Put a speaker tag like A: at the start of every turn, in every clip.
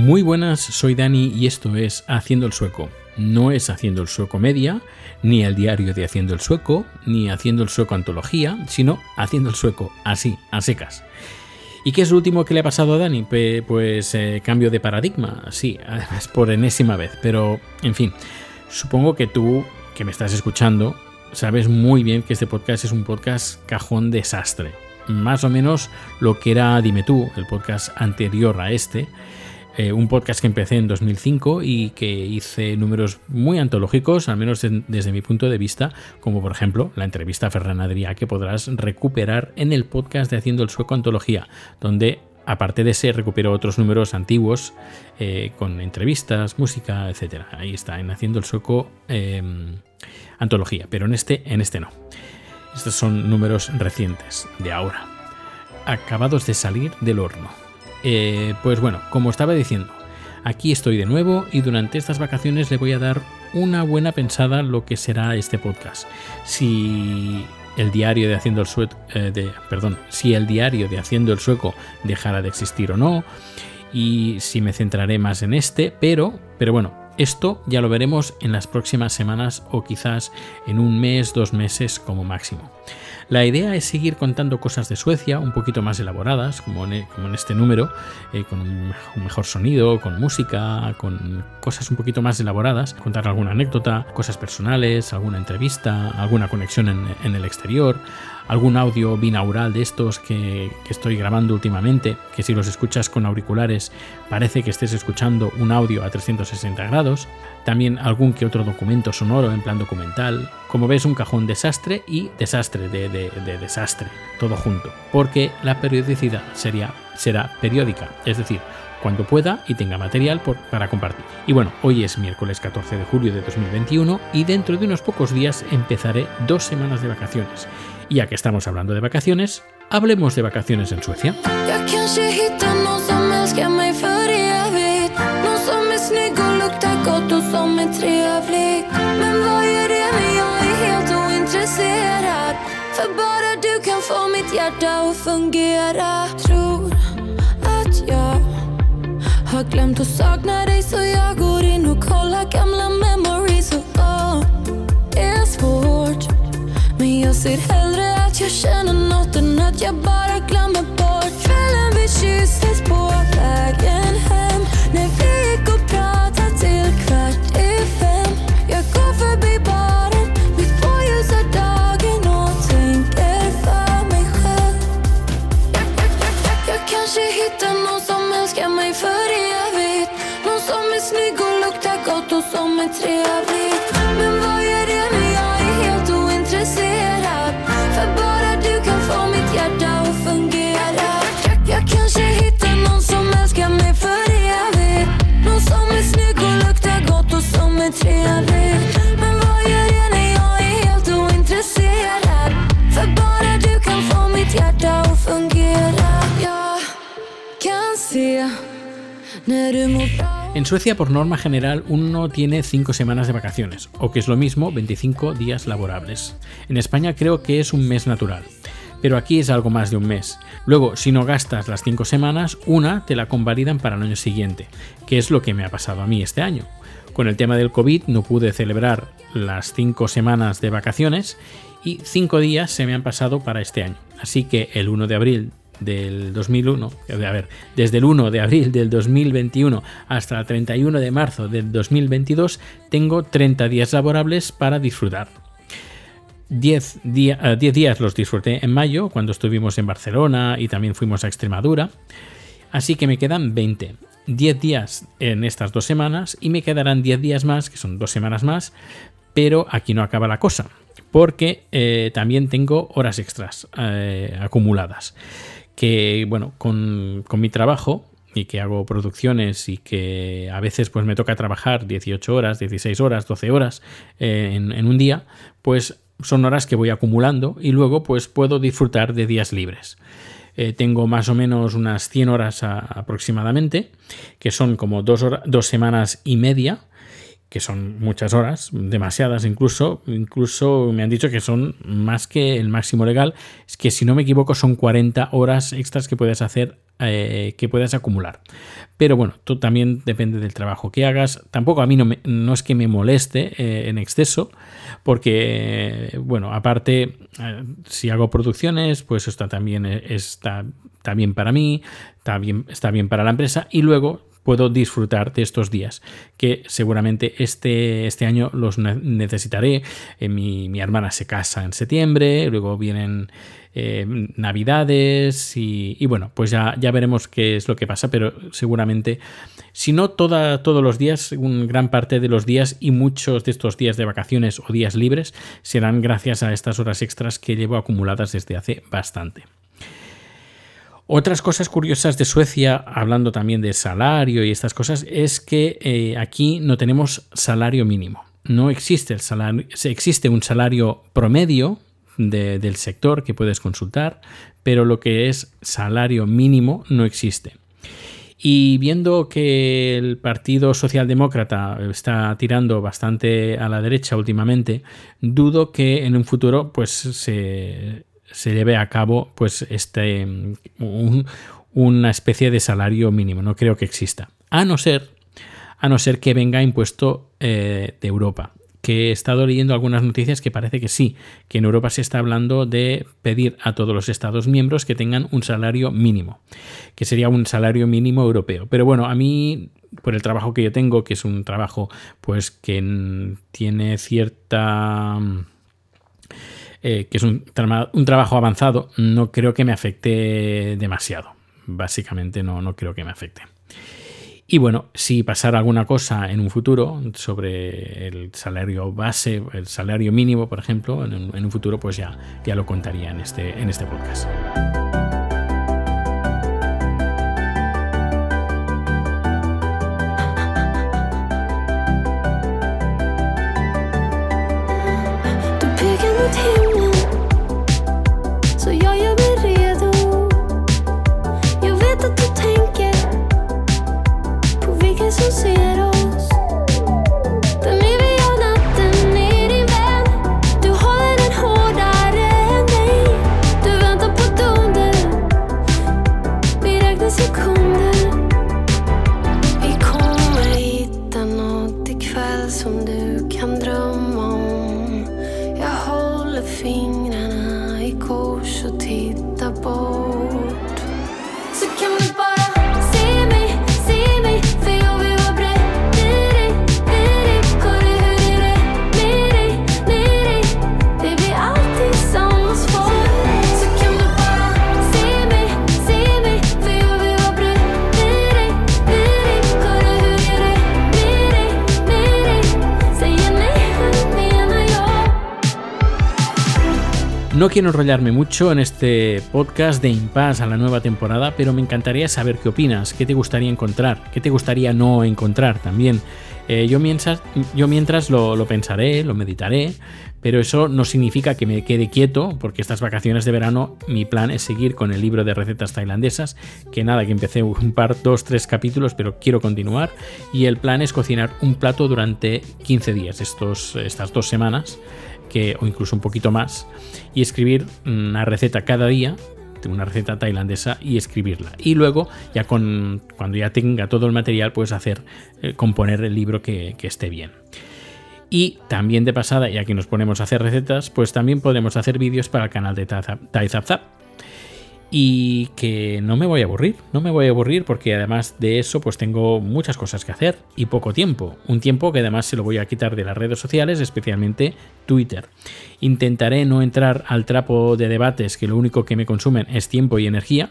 A: Muy buenas, soy Dani y esto es Haciendo el Sueco. No es Haciendo el Sueco Media, ni el diario de Haciendo el Sueco, ni Haciendo el Sueco Antología, sino Haciendo el Sueco, así, a secas. ¿Y qué es lo último que le ha pasado a Dani? Pues eh, cambio de paradigma, sí, además por enésima vez, pero en fin, supongo que tú, que me estás escuchando, sabes muy bien que este podcast es un podcast cajón desastre. Más o menos lo que era Dime tú, el podcast anterior a este, eh, un podcast que empecé en 2005 y que hice números muy antológicos, al menos desde mi punto de vista, como por ejemplo la entrevista a Ferran Adrià que podrás recuperar en el podcast de Haciendo el Sueco Antología, donde aparte de ese recupero otros números antiguos eh, con entrevistas, música, etc. Ahí está, en Haciendo el Sueco em, Antología, pero en este, en este no. Estos son números recientes, de ahora, acabados de salir del horno. Eh, pues bueno, como estaba diciendo, aquí estoy de nuevo y durante estas vacaciones le voy a dar una buena pensada lo que será este podcast. Si el diario de Haciendo el Sueco, eh, de, perdón, si el diario de Haciendo el Sueco dejara de existir o no, y si me centraré más en este, pero, pero bueno, esto ya lo veremos en las próximas semanas o quizás en un mes, dos meses como máximo. La idea es seguir contando cosas de Suecia un poquito más elaboradas, como en, e, este número, eh, con un, mejor sonido, con música, con cosas un poquito más elaboradas, contar alguna anécdota, cosas personales, alguna entrevista, alguna conexión en el exterior, algún audio binaural de estos que, estoy grabando últimamente, que si los escuchas con auriculares parece que estés escuchando un audio a 360 grados, también algún que otro documento sonoro en plan documental, como ves un cajón desastre y desastre de, desastre, todo junto, porque la periodicidad sería, será periódica, es decir, cuando pueda y tenga material para compartir. Y bueno, hoy es miércoles 14 de julio de 2021 y dentro de unos pocos días empezaré dos semanas de vacaciones ya que estamos hablando de vacaciones, hablemos de vacaciones en Suecia.
B: jag känner något än att jag bara glömmer bort. Kvällen vi kysstes på vägen hem. När vi
A: En Suecia, por norma general, uno tiene 5 semanas de vacaciones, o que es lo mismo, 25 días laborables. En España creo que es un mes natural, pero aquí es algo más de un mes. Luego, si no gastas las 5 semanas, una te la convalidan para el año siguiente, que es lo que me ha pasado a mí este año. Con el tema del COVID no pude celebrar las 5 semanas de vacaciones y 5 días se me han pasado para este año. Así que el 1 de abril del 2001, a ver, desde el 1 de abril del 2021 hasta el 31 de marzo del 2022, tengo 30 días laborables para disfrutar. 10, día, 10 días los disfruté en mayo, cuando estuvimos en Barcelona y también fuimos a Extremadura, así que me quedan 20. 10 días en estas dos semanas y me quedarán 10 días más, que son dos semanas más, pero aquí no acaba la cosa, porque eh, también tengo horas extras eh, acumuladas que, bueno, con, mi trabajo y que hago producciones y que a veces pues me toca trabajar 18 horas, 16 horas, 12 horas eh, en, un día, pues son horas que voy acumulando y luego pues puedo disfrutar de días libres. Eh, tengo más o menos unas 100 horas aproximadamente, que son como dos, dos semanas y media, que son muchas horas, demasiadas incluso, incluso me han dicho que son más que el máximo legal, es que si no me equivoco son 40 horas extras que puedes hacer, eh, que puedes acumular. Pero bueno, tú también depende del trabajo que hagas, tampoco a mí no, no es que me moleste eh, en exceso, porque bueno, aparte, eh, si hago producciones, pues esto también está, está bien para mí, está está bien para la empresa. Y luego puedo disfrutar de estos días, que seguramente este, este año los necesitaré. Eh, mi, mi, hermana se casa en septiembre, luego vienen eh, navidades y, bueno, pues ya, ya veremos qué es lo que pasa, pero seguramente, si no toda, todos los días, un gran parte de los días y muchos de estos días de vacaciones o días libres serán gracias a estas horas extras que llevo acumuladas desde hace bastante. Otras cosas curiosas de Suecia, hablando también de salario y estas cosas, es que eh, aquí no tenemos salario mínimo. No existe el salario, existe un salario promedio del sector que puedes consultar, pero lo que es salario mínimo no existe. Y viendo que el Partido Socialdemócrata está tirando bastante a la derecha últimamente, dudo que en un futuro pues se, se lleve a cabo pues este una especie de salario mínimo. No creo que exista. A no ser, a no ser que venga impuesto eh, de Europa. Que he estado leyendo algunas noticias que parece que sí, que en Europa se está hablando de pedir a todos los Estados miembros que tengan un salario mínimo, que sería un salario mínimo europeo. Pero bueno, a mí por el trabajo que yo tengo, que es un trabajo pues que tiene cierta eh, que es un, un, trabajo avanzado, no creo que me afecte demasiado. Básicamente no, no creo que me afecte. Y bueno, si pasara alguna cosa en un futuro sobre el salario base, el salario mínimo, por ejemplo, en, en un futuro, pues ya, ya lo contaría en este, en este podcast. No quiero enrollarme mucho en este podcast de Impasse a la nueva temporada, pero me encantaría saber qué opinas, qué te gustaría encontrar, qué te gustaría no encontrar también. Eh, yo mientras, yo mientras lo, lo, pensaré, lo meditaré, pero eso no significa que me quede quieto, porque estas vacaciones de verano mi plan es seguir con el libro de recetas tailandesas, que nada, que empecé un par, dos, tres capítulos, pero quiero continuar, y el plan es cocinar un plato durante 15 días, estos, estas dos semanas o incluso un poquito más, y escribir una receta cada día una receta tailandesa y escribirla. Y luego, ya con cuando ya tenga todo el material, puedes hacer, eh, componer el libro que, que, esté bien. Y también de pasada, ya que nos ponemos a hacer recetas, pues también podemos hacer vídeos para el canal de TaiZapZap y que no me voy a aburrir, no me voy a aburrir porque además de eso pues tengo muchas cosas que hacer y poco tiempo, un tiempo que además se lo voy a quitar de las redes sociales, especialmente Twitter. Intentaré no entrar al trapo de debates que lo único que me consumen es tiempo y energía,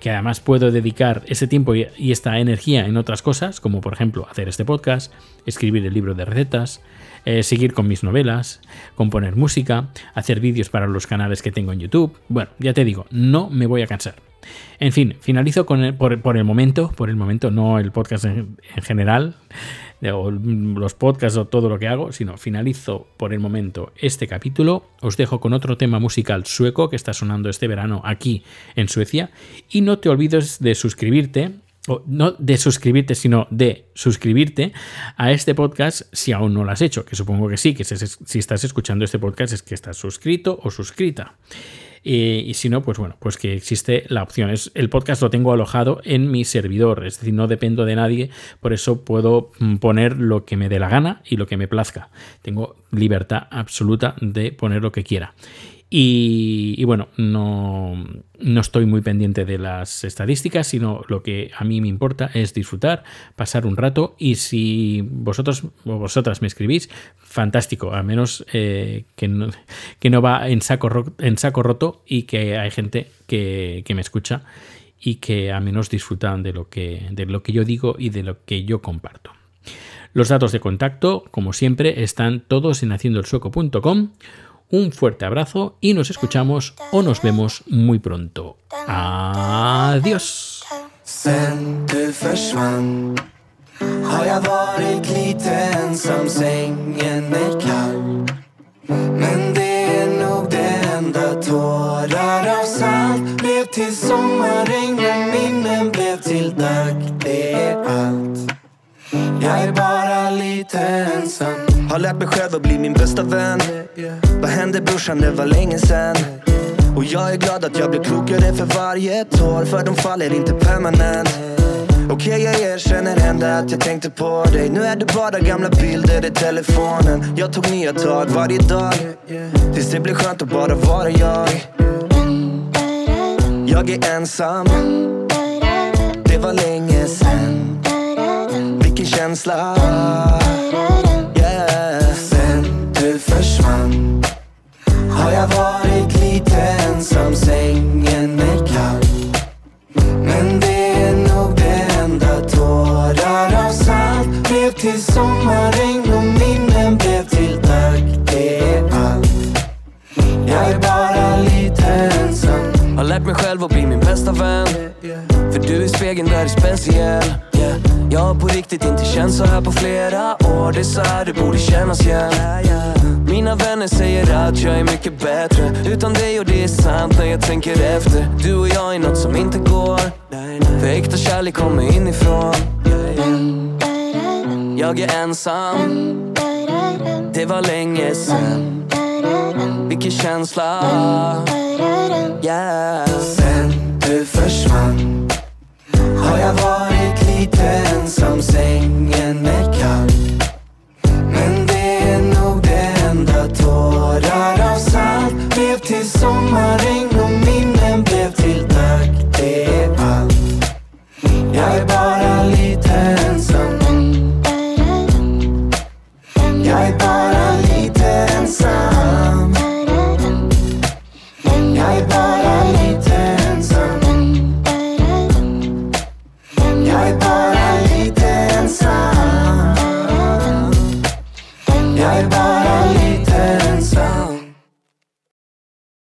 A: que además puedo dedicar ese tiempo y esta energía en otras cosas, como por ejemplo hacer este podcast, escribir el libro de recetas, eh, seguir con mis novelas, componer música, hacer vídeos para los canales que tengo en YouTube. Bueno, ya te digo, no me voy a cansar. En fin, finalizo con por, el momento, por el momento, no el podcast en, general, o los podcasts o todo lo que hago, sino finalizo por el momento este capítulo. Os dejo con otro tema musical sueco que está sonando este verano aquí en Suecia. Y no te olvides de suscribirte o no de suscribirte, sino de suscribirte a este podcast si aún no lo has hecho, que supongo que sí, que si estás escuchando este podcast es que estás suscrito o suscrita. Eh, y si no, pues bueno, pues que existe la opción. Es, el podcast lo tengo alojado en mi servidor, es decir, no dependo de nadie, por eso puedo mm, poner lo que me dé la gana y lo que me plazca. Tengo libertad absoluta de poner lo que quiera. Y, bueno, no, no, estoy muy pendiente de las estadísticas, sino lo que a mí me importa es disfrutar, pasar un rato y si vosotros o vosotras me escribís, fantástico, al menos eh, que, no, que, no, va en saco, en saco roto y que hay gente que, que me escucha y que al menos disfrutan de lo, que, de lo que yo digo y de lo que yo comparto. Los datos de contacto, como siempre, están todos en haciendoelsueco.com un fuerte abrazo y nos escuchamos o nos vemos muy pronto. Adiós.
C: Har lärt mig själv att bli min bästa vän. Vad hände brorsan, det var länge sen. Och jag är glad att jag blir klokare för varje tår, för de faller inte permanent. Okej okay, jag erkänner ändå att jag tänkte på dig. Nu är det bara gamla bilder i telefonen. Jag tog nya tag varje dag. Tills det blev skönt att bara vara jag. Jag är ensam. Det var länge sen Vilken känsla.
D: Lärt mig själv att bli min bästa vän. För du är spegeln där är speciell yeah. Jag har på riktigt inte känt så här på flera år. Det är så här det borde kännas igen. Mina vänner säger att jag är mycket bättre. Utan dig och det är sant när jag tänker efter. Du och jag är något som inte går. För äkta kärlek kommer inifrån. Jag är ensam. Det var länge sen Vilken känsla. Yeah
C: Sen du försvann har jag varit lite ensam Sängen är kall. Men det är nog det enda Tårar av salt. Blev till sommarregn och minnen blev till dag Det är allt. Jag är bara